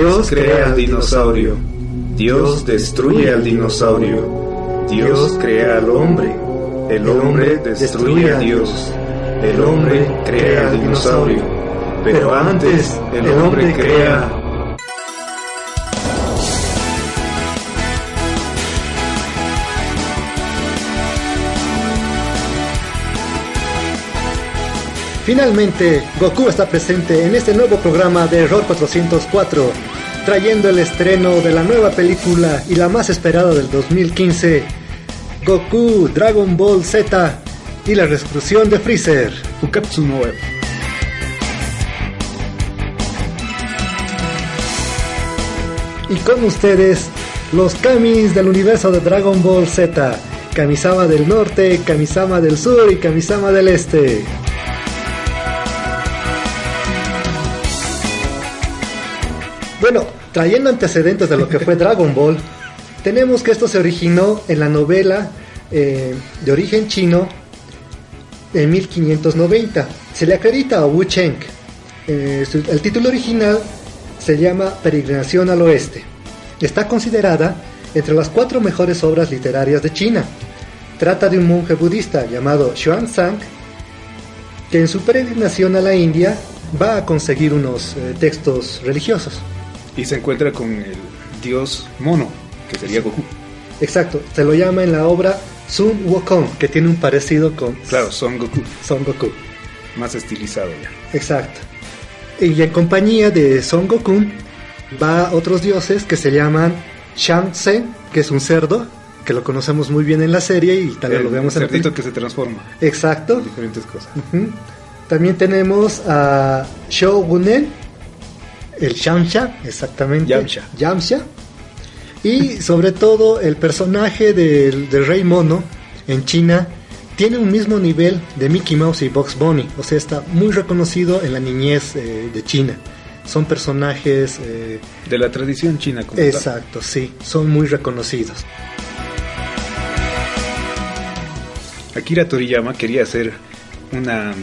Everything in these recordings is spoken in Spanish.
Dios crea al dinosaurio. Dios destruye al dinosaurio. Dios crea al hombre. El hombre destruye a Dios. El hombre crea al dinosaurio. Pero antes el hombre crea Finalmente, Goku está presente en este nuevo programa de Error 404, trayendo el estreno de la nueva película y la más esperada del 2015, Goku Dragon Ball Z y la resurrección de Freezer. Ukatsu no Y con ustedes, los Kamis del universo de Dragon Ball Z. Kamisama del norte, Kamisama del sur y Kamisama del este. Bueno, trayendo antecedentes de lo que fue Dragon Ball, tenemos que esto se originó en la novela eh, de origen chino en 1590. Se le acredita a Wu Cheng. Eh, el título original se llama Peregrinación al Oeste. Está considerada entre las cuatro mejores obras literarias de China. Trata de un monje budista llamado Xuanzang que en su peregrinación a la India va a conseguir unos eh, textos religiosos y se encuentra con el dios mono, que sería Goku. Exacto, se lo llama en la obra Sun Wukong, que tiene un parecido con... Claro, Son Goku. Son Goku. Más estilizado ya. Exacto. Y en compañía de Son Goku va otros dioses que se llaman Shang Tsung, que es un cerdo, que lo conocemos muy bien en la serie y también lo vemos en el cerdito que se transforma. Exacto. diferentes cosas. También tenemos a Shogunen, el Shamsha, exactamente. Yamcha. Yamcha. Y sobre todo el personaje del, Rey Mono en China tiene un mismo nivel de Mickey Mouse y Box Bunny, o sea, está muy reconocido en la niñez eh, de China. Son personajes... Eh, de la tradición china. Como exacto, sí, son muy reconocidos. Akira Toriyama quería hacer una,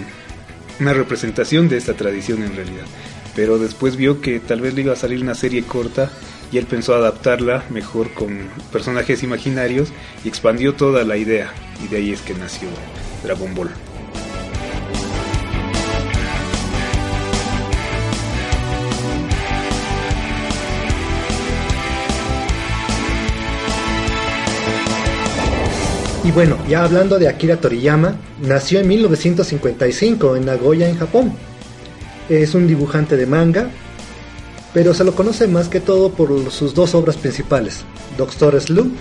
una representación de esta tradición en realidad pero después vio que tal vez le iba a salir una serie corta y él pensó adaptarla mejor con personajes imaginarios y expandió toda la idea y de ahí es que nació Dragon Ball. Y bueno, ya hablando de Akira Toriyama, nació en 1955 en Nagoya, en Japón es un dibujante de manga, pero se lo conoce más que todo por sus dos obras principales, Doctor Slump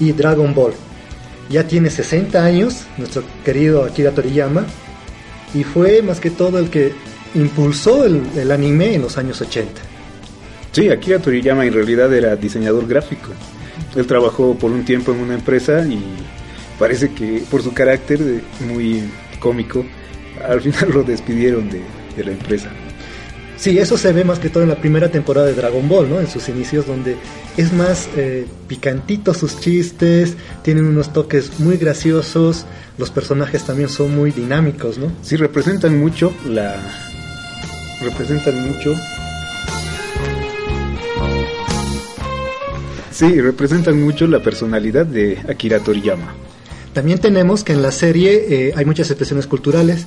y Dragon Ball. Ya tiene 60 años, nuestro querido Akira Toriyama, y fue más que todo el que impulsó el, anime en los años 80. Sí, Akira Toriyama en realidad era diseñador gráfico. Él trabajó por un tiempo en una empresa y parece que por su carácter muy cómico, al final lo despidieron de, de la empresa. Sí, eso se ve más que todo en la primera temporada de Dragon Ball, ¿no? En sus inicios, donde es más eh, picantito sus chistes, tienen unos toques muy graciosos, los personajes también son muy dinámicos, ¿no? Sí, representan mucho la. representan mucho. Sí, representan mucho la personalidad de Akira Toriyama. También tenemos que en la serie eh, hay muchas expresiones culturales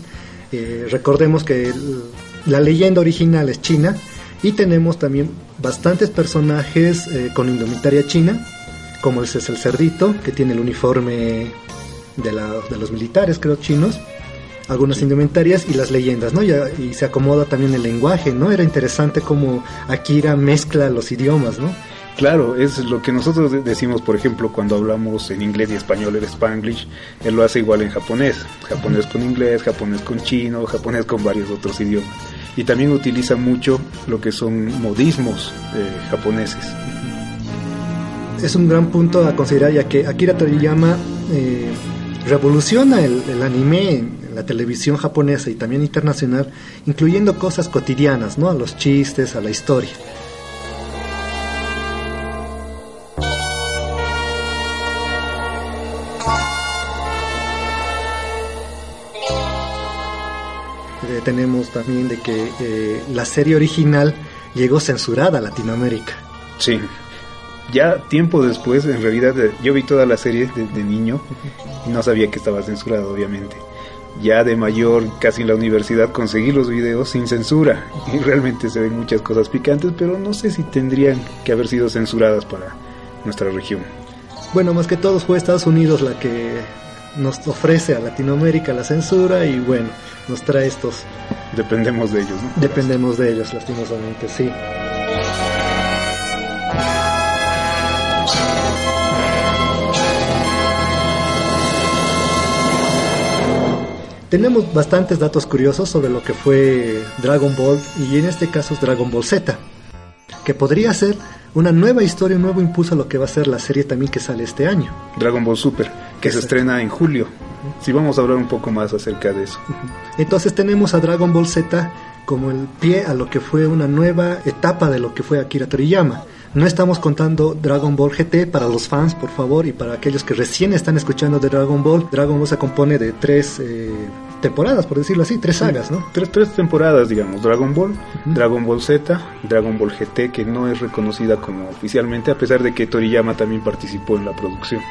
eh, recordemos que la leyenda original es china y tenemos también bastantes personajes eh, con indumentaria china, como ese es el cerdito, que tiene el uniforme de, los militares, creo, chinos, algunas indumentarias y las leyendas, ¿no? Y, se acomoda también el lenguaje, ¿no? Era interesante como Akira mezcla los idiomas, ¿no? Claro, es lo que nosotros decimos, por ejemplo, cuando hablamos en inglés y español, el spanglish, él lo hace igual en japonés, japonés con inglés, japonés con chino, japonés con varios otros idiomas. Y también utiliza mucho lo que son modismos eh, japoneses. Es un gran punto a considerar ya que Akira Toriyama eh, revoluciona el, el anime la televisión japonesa y también internacional, incluyendo cosas cotidianas, ¿no? A los chistes, a la historia. Tenemos también de que eh, la serie original llegó censurada a Latinoamérica. Sí. Ya tiempo después, en realidad, eh, yo vi toda la serie de, de niño y no sabía que estaba censurada, obviamente. Ya de mayor, casi en la universidad, conseguí los videos sin censura y realmente se ven muchas cosas picantes, pero no sé si tendrían que haber sido censuradas para nuestra región. Bueno, más que todo fue Estados Unidos la que nos ofrece a Latinoamérica la censura y bueno, nos trae estos... Dependemos de ellos, ¿no? Dependemos de ellos, lastimosamente, sí. Tenemos bastantes datos curiosos sobre lo que fue Dragon Ball y en este caso es Dragon Ball Z, que podría ser una nueva historia, un nuevo impulso a lo que va a ser la serie también que sale este año. Dragon Ball Super, que se estrena en julio. Si vamos a hablar un poco más acerca de eso. Entonces tenemos a Dragon Ball Z como el pie a lo que fue una nueva etapa de lo que fue Akira Toriyama. No estamos contando Dragon Ball GT para los fans, por favor, y para aquellos que recién están escuchando de Dragon Ball. Dragon Ball se compone de tres eh, temporadas, por decirlo así, tres sagas, ¿no? Tres, tres temporadas, digamos, Dragon Ball, Dragon Ball Z, Dragon Ball GT, que no es reconocida como oficialmente, a pesar de que Toriyama también participó en la producción.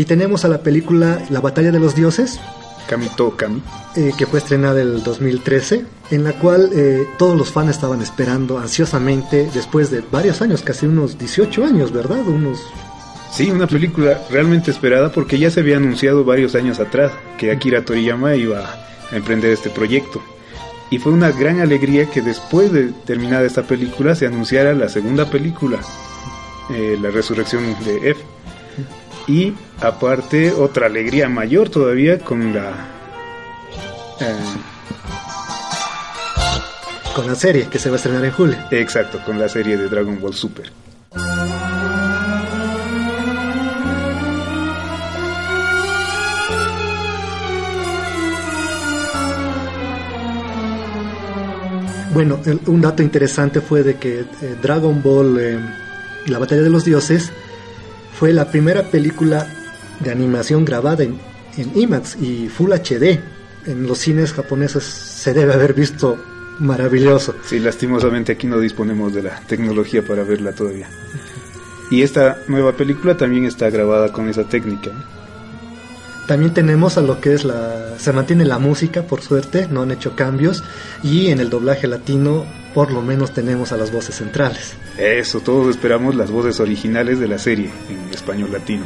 Y tenemos a la película La Batalla de los Dioses, Kamito Kami. eh, que fue estrenada el 2013, en la cual eh, todos los fans estaban esperando ansiosamente después de varios años, casi unos 18 años, ¿verdad? Unos Sí, una película realmente esperada porque ya se había anunciado varios años atrás que Akira Toriyama iba a emprender este proyecto. Y fue una gran alegría que después de terminada esta película se anunciara la segunda película, eh, La Resurrección de F. Y aparte otra alegría mayor todavía con la... eh, con la serie que se va a estrenar en julio. exacto, con la serie de Dragon Ball Super. Bueno, el- un dato interesante fue de que eh, Dragon Ball, eh, la batalla de los dioses, fue la primera película de animación grabada en, en IMAX y Full HD. En los cines japoneses se debe haber visto maravilloso. Sí, lastimosamente aquí no disponemos de la tecnología para verla todavía. Y esta nueva película también está grabada con esa técnica. También tenemos a lo que es la... Se mantiene la música, por suerte, no han hecho cambios. Y en el doblaje latino, por lo menos tenemos a las voces centrales. Eso, todos esperamos las voces originales de la serie en español latino.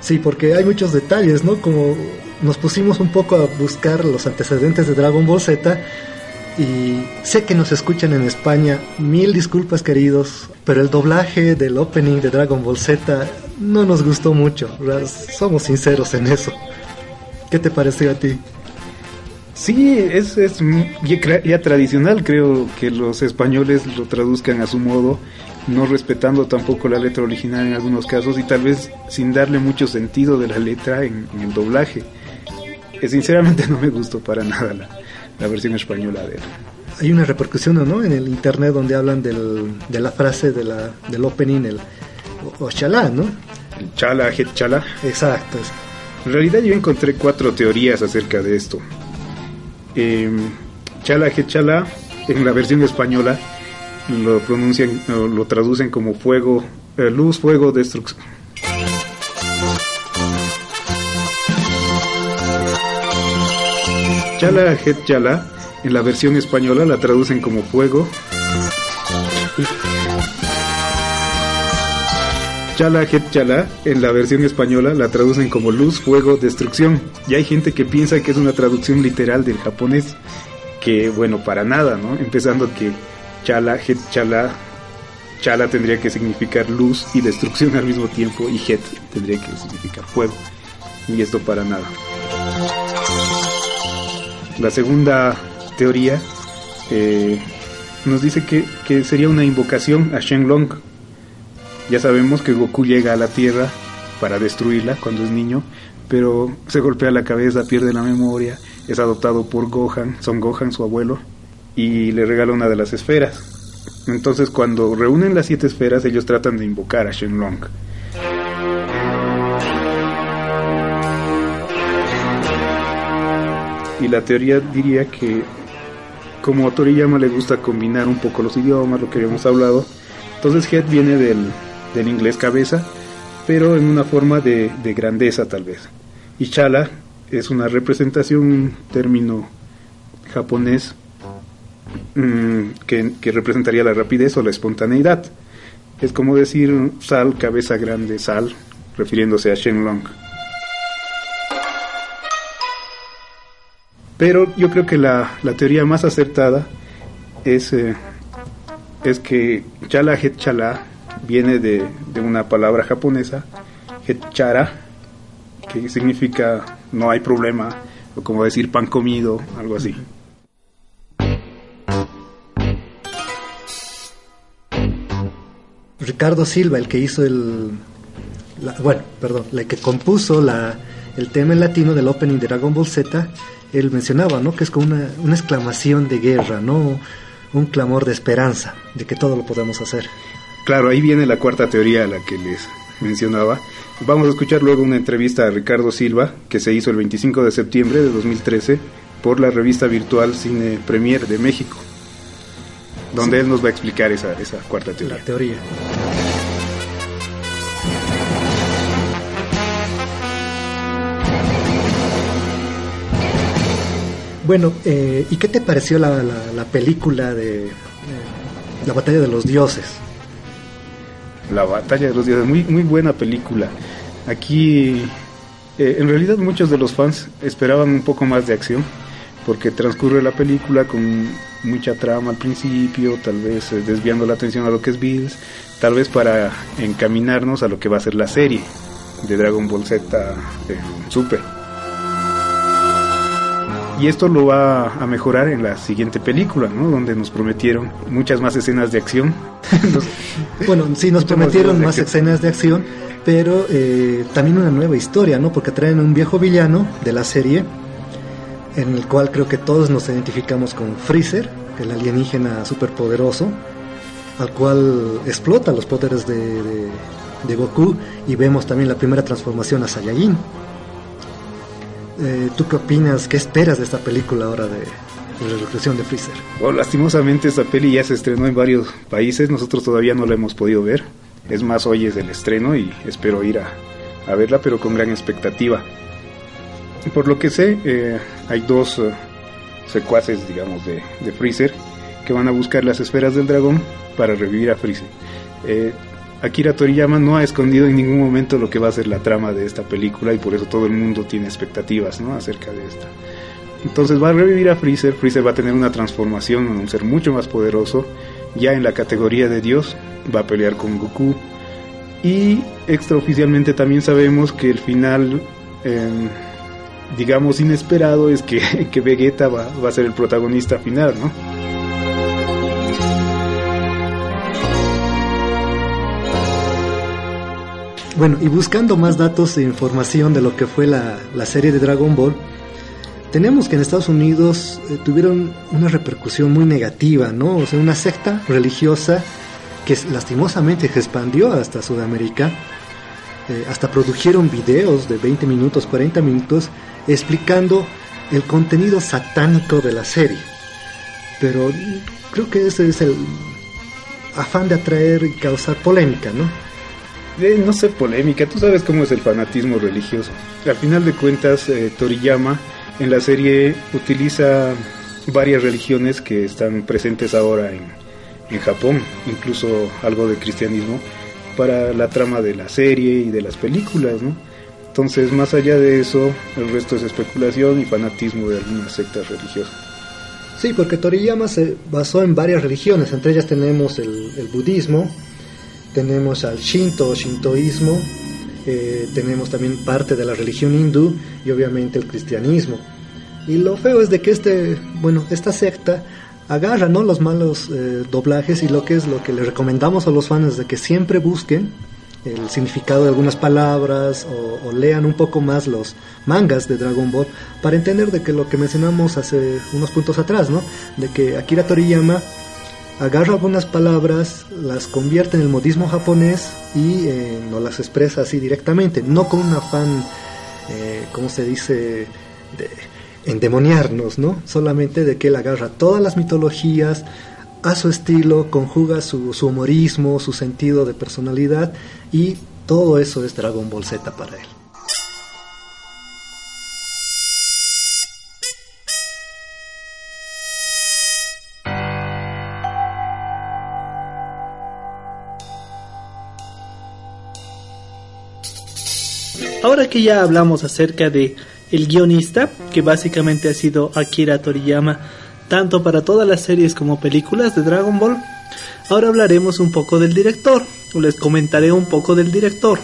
Sí, porque hay muchos detalles, ¿no? Como nos pusimos un poco a buscar los antecedentes de Dragon Ball Z y sé que nos escuchan en España, mil disculpas queridos, pero el doblaje del opening de Dragon Ball Z no nos gustó mucho, somos sinceros en eso. ¿Qué te pareció a ti? Sí, es, es ya tradicional, creo que los españoles lo traduzcan a su modo, no respetando tampoco la letra original en algunos casos y tal vez sin darle mucho sentido de la letra en, en el doblaje. Eh, sinceramente no me gustó para nada la, la versión española de él. Hay una repercusión, ¿no? En el internet donde hablan del, de la frase de la, del opening, el Ochalá, ¿no? El Chala, Het Chala. Exacto. En realidad yo encontré cuatro teorías acerca de esto. Eh, chala Het Chala, en la versión española, lo pronuncian, lo traducen como fuego, eh, luz, fuego, destrucción. Chala Het Chala, en la versión española la traducen como fuego. Chala Het Chala, en la versión española, la traducen como luz, fuego, destrucción. Y hay gente que piensa que es una traducción literal del japonés, que bueno, para nada, ¿no? Empezando que Chala Het Chala, Chala tendría que significar luz y destrucción al mismo tiempo, y Het tendría que significar fuego. Y esto para nada. La segunda teoría eh, nos dice que, que sería una invocación a Shenlong, ya sabemos que Goku llega a la Tierra para destruirla cuando es niño, pero se golpea la cabeza, pierde la memoria, es adoptado por Gohan, Son Gohan, su abuelo, y le regala una de las esferas. Entonces cuando reúnen las siete esferas, ellos tratan de invocar a Shenlong. Y la teoría diría que como a Toriyama le gusta combinar un poco los idiomas, lo que habíamos hablado, entonces Head viene del, del inglés cabeza, pero en una forma de, grandeza tal vez. Y chala es una representación, un término japonés mm, que, que, representaría la rapidez o la espontaneidad. Es como decir sal, cabeza grande, sal, refiriéndose a Shenlong. Pero yo creo que la, la teoría más acertada es, eh, es que chala chala viene de, una palabra japonesa, hechara, que significa no hay problema, o como decir pan comido, algo así. Ricardo Silva, el que hizo el. bueno, perdón, el que compuso la, el tema en latino del opening de Dragon Ball Z, él mencionaba, ¿no? Que es como una, una exclamación de guerra, ¿no? Un clamor de esperanza, de que todo lo podemos hacer. Claro, ahí viene la cuarta teoría a la que les mencionaba. Vamos a escuchar luego una entrevista a Ricardo Silva que se hizo el 25 de septiembre de 2013 por la revista virtual Cine Premier de México, donde él nos va a explicar esa, esa cuarta teoría. La teoría. Bueno, eh, ¿y qué te pareció la, la, película de La batalla de los dioses? La batalla de los dioses, muy, muy buena película. Aquí, eh, en realidad muchos de los fans esperaban un poco más de acción, porque transcurre la película con mucha trama al principio, tal vez eh, desviando la atención a lo que es Bills, tal vez para encaminarnos a lo que va a ser la serie de Dragon Ball Z Super y esto lo va a mejorar en la siguiente película, ¿no? Donde nos prometieron muchas más escenas de acción. bueno, sí, nos prometieron más, escenas de acción, pero eh, también una nueva historia, ¿no? Porque traen un viejo villano de la serie, en el cual creo que todos nos identificamos con Freezer, el alienígena superpoderoso, al cual explota los poderes de, de Goku, y vemos también la primera transformación a Saiyajin. Eh, ¿Tú qué opinas? ¿Qué esperas de esta película ahora de, la reclusión de Freezer? Bueno, lastimosamente esta peli ya se estrenó en varios países, nosotros todavía no la hemos podido ver. Es más, hoy es el estreno y espero ir a, verla, pero con gran expectativa. Por lo que sé, eh, hay dos eh, secuaces, digamos, de, de, Freezer que van a buscar las esferas del dragón para revivir a Freezer. Akira Toriyama no ha escondido en ningún momento lo que va a ser la trama de esta película y por eso todo el mundo tiene expectativas ¿no? acerca de esta. Entonces va a revivir a Freezer, Freezer va a tener una transformación en un ser mucho más poderoso, ya en la categoría de Dios, va a pelear con Goku y extraoficialmente también sabemos que el final, em, digamos, inesperado es que, Vegeta va, va a ser el protagonista final, ¿no? Bueno, y buscando más datos e información de lo que fue la, serie de Dragon Ball, tenemos que en Estados Unidos eh, tuvieron una repercusión muy negativa, ¿no? O sea, una secta religiosa que lastimosamente se expandió hasta Sudamérica. Eh, hasta produjeron videos de 20 minutos, 40 minutos, explicando el contenido satánico de la serie. Pero creo que ese es el afán de atraer y causar polémica, ¿no? No sé, polémica, tú sabes cómo es el fanatismo religioso. Al final de cuentas, eh, Toriyama en la serie utiliza varias religiones que están presentes ahora en, en Japón, incluso algo de cristianismo, para la trama de la serie y de las películas, ¿no? Entonces, más allá de eso, el resto es especulación y fanatismo de algunas sectas religiosas. Sí, porque Toriyama se basó en varias religiones, entre ellas tenemos el, budismo, tenemos al Shinto o Shintoísmo, eh, tenemos también parte de la religión hindú y obviamente el cristianismo. Y lo feo es de que este, bueno, esta secta agarra ¿no? los malos eh, doblajes y lo que es lo que le recomendamos a los fans de que siempre busquen el significado de algunas palabras o, lean un poco más los mangas de Dragon Ball para entender de que lo que mencionamos hace unos puntos atrás, ¿no? De que Akira Toriyama agarra algunas palabras, las convierte en el modismo japonés y eh, no las expresa así directamente, no con un afán, eh, ¿cómo se dice?, de endemoniarnos, ¿no? Solamente de que él agarra todas las mitologías a su estilo, conjuga su, su humorismo, su sentido de personalidad y todo eso es Dragon Ball Z para él. Ahora que ya hablamos acerca de el guionista, que básicamente ha sido Akira Toriyama, tanto para todas las series como películas de Dragon Ball. Ahora hablaremos un poco del director, les comentaré un poco del director.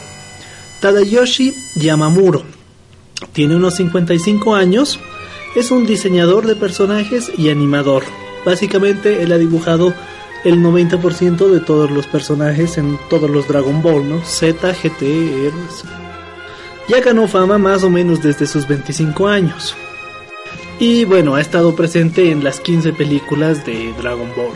Tadayoshi Yamamuro. Tiene unos 55 años, es un diseñador de personajes y animador. Básicamente él ha dibujado el 90% de todos los personajes en todos los Dragon Ball, ¿no? Z, GT, Heroes, ya ganó fama más o menos desde sus 25 años. Y bueno, ha estado presente en las 15 películas de Dragon Ball.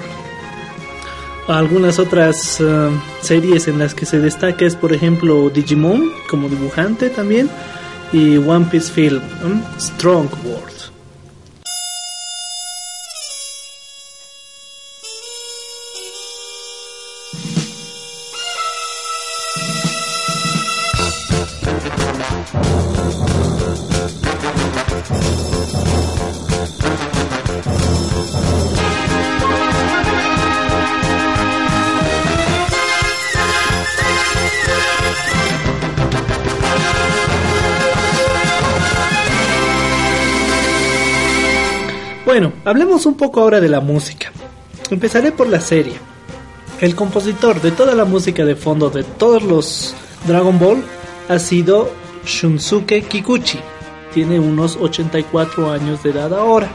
Algunas otras eh, series en las que se destaca es por ejemplo Digimon como dibujante también y One Piece Film, Strong World. Bueno, hablemos un poco ahora de la música. Empezaré por la serie. El compositor de toda la música de fondo de todos los Dragon Ball ha sido Shunsuke Kikuchi. Tiene unos 84 años de edad ahora.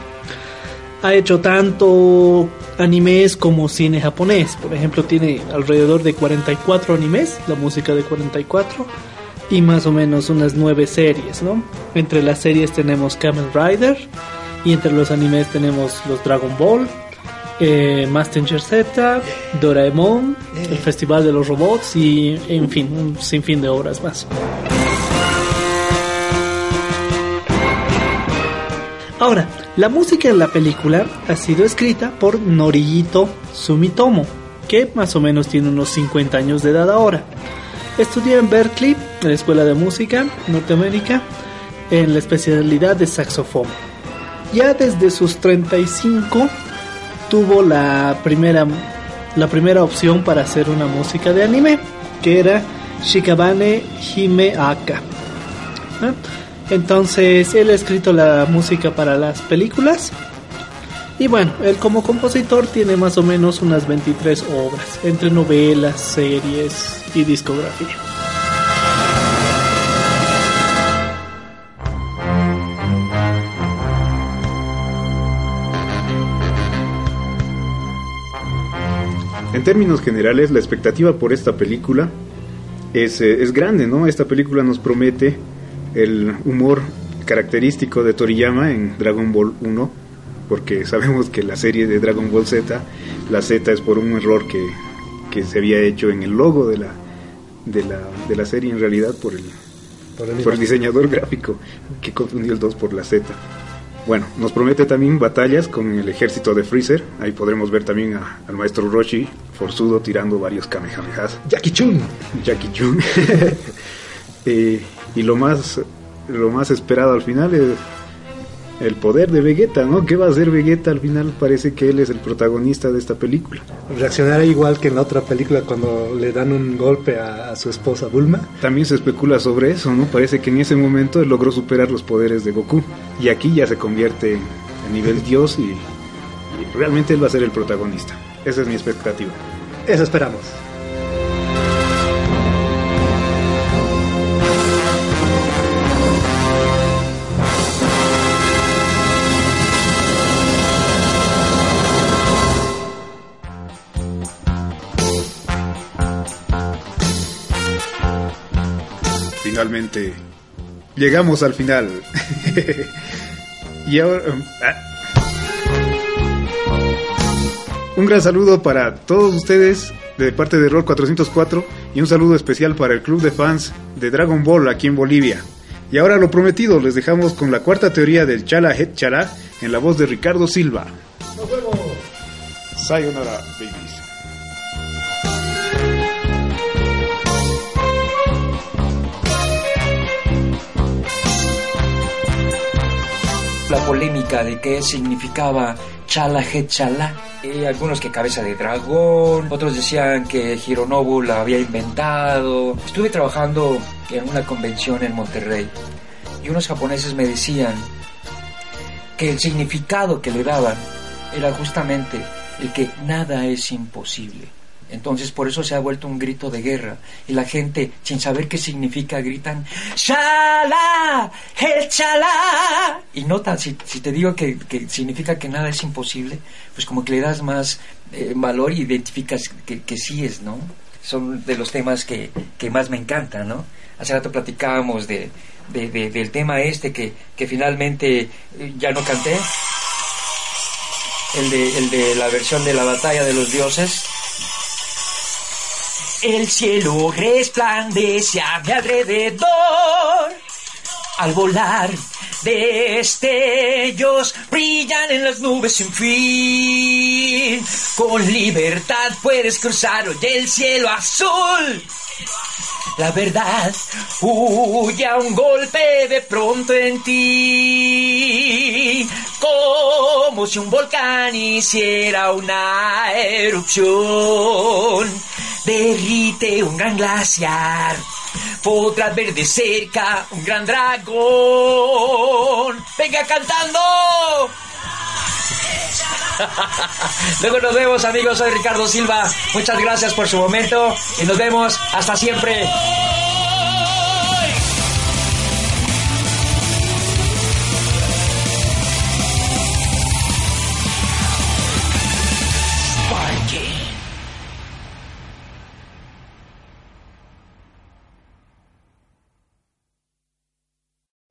Ha hecho tanto animes como cine japonés. Por ejemplo, tiene alrededor de 44 animes, la música de 44, y más o menos unas 9 series, ¿no? Entre las series tenemos Kamen Rider, y entre los animes tenemos los Dragon Ball, eh, Master Z, Doraemon, el Festival de los Robots y, en fin, un sinfín de obras más. Ahora, la música en la película ha sido escrita por Norihito Sumitomo, que más o menos tiene unos 50 años de edad ahora. Estudió en Berkeley, en la Escuela de Música, Norteamérica, en la especialidad de saxofón. Ya desde sus 35 tuvo la primera, la primera opción para hacer una música de anime, que era Shikabane Hime Aka. Entonces él ha escrito la música para las películas. Y bueno, él como compositor tiene más o menos unas 23 obras, entre novelas, series y discografía. En términos generales, la expectativa por esta película es, eh, es grande, ¿no? Esta película nos promete el humor característico de Toriyama en Dragon Ball 1, porque sabemos que la serie de Dragon Ball Z, la Z es por un error que, que se había hecho en el logo de la, de la, de la serie, en realidad por el, por el, por el diseñador gráfico que confundió el 2 por la Z. Bueno, nos promete también batallas con el ejército de Freezer. Ahí podremos ver también al maestro Roshi, forzudo, tirando varios Kamehamehas. Jackie Chun. Jackie Chun. Eh, y lo más, lo más esperado al final es el poder de Vegeta, ¿no? ¿Qué va a hacer Vegeta? Al final parece que él es el protagonista de esta película. Reaccionará igual que en la otra película cuando le dan un golpe a, a su esposa Bulma. También se especula sobre eso, ¿no? Parece que en ese momento él logró superar los poderes de Goku. Y aquí ya se convierte en nivel dios y, y realmente él va a ser el protagonista. Esa es mi expectativa. Eso esperamos. Finalmente, llegamos al final. y ahora... ah. Un gran saludo para todos ustedes de parte de Roll 404 y un saludo especial para el club de fans de Dragon Ball aquí en Bolivia. Y ahora lo prometido, les dejamos con la cuarta teoría del Chala Het Chala en la voz de Ricardo Silva. ¡Nos vemos! Sayonara, babies. La polémica de qué significaba Chala Chala. Eh, algunos que cabeza de dragón, otros decían que Hironobu la había inventado. Estuve trabajando en una convención en Monterrey y unos japoneses me decían que el significado que le daban era justamente el que nada es imposible. Entonces por eso se ha vuelto un grito de guerra y la gente sin saber qué significa gritan ¡Chala! ¡El chala! Y nota, si, si te digo que, que significa que nada es imposible, pues como que le das más eh, valor y identificas que, que sí es, ¿no? Son de los temas que, que más me encantan, ¿no? Hace rato platicábamos de, de- de- del tema este que, que finalmente eh, ya no canté. El de, el de la versión de la batalla de los dioses. El cielo resplandece a mi alrededor. Al volar, destellos brillan en las nubes sin fin. Con libertad puedes cruzar hoy el cielo azul. La verdad huye a un golpe de pronto en ti, como si un volcán hiciera una erupción. Derrite un gran glaciar, podrás ver de cerca un gran dragón. Venga cantando. Luego nos vemos amigos, soy Ricardo Silva. Muchas gracias por su momento y nos vemos hasta siempre.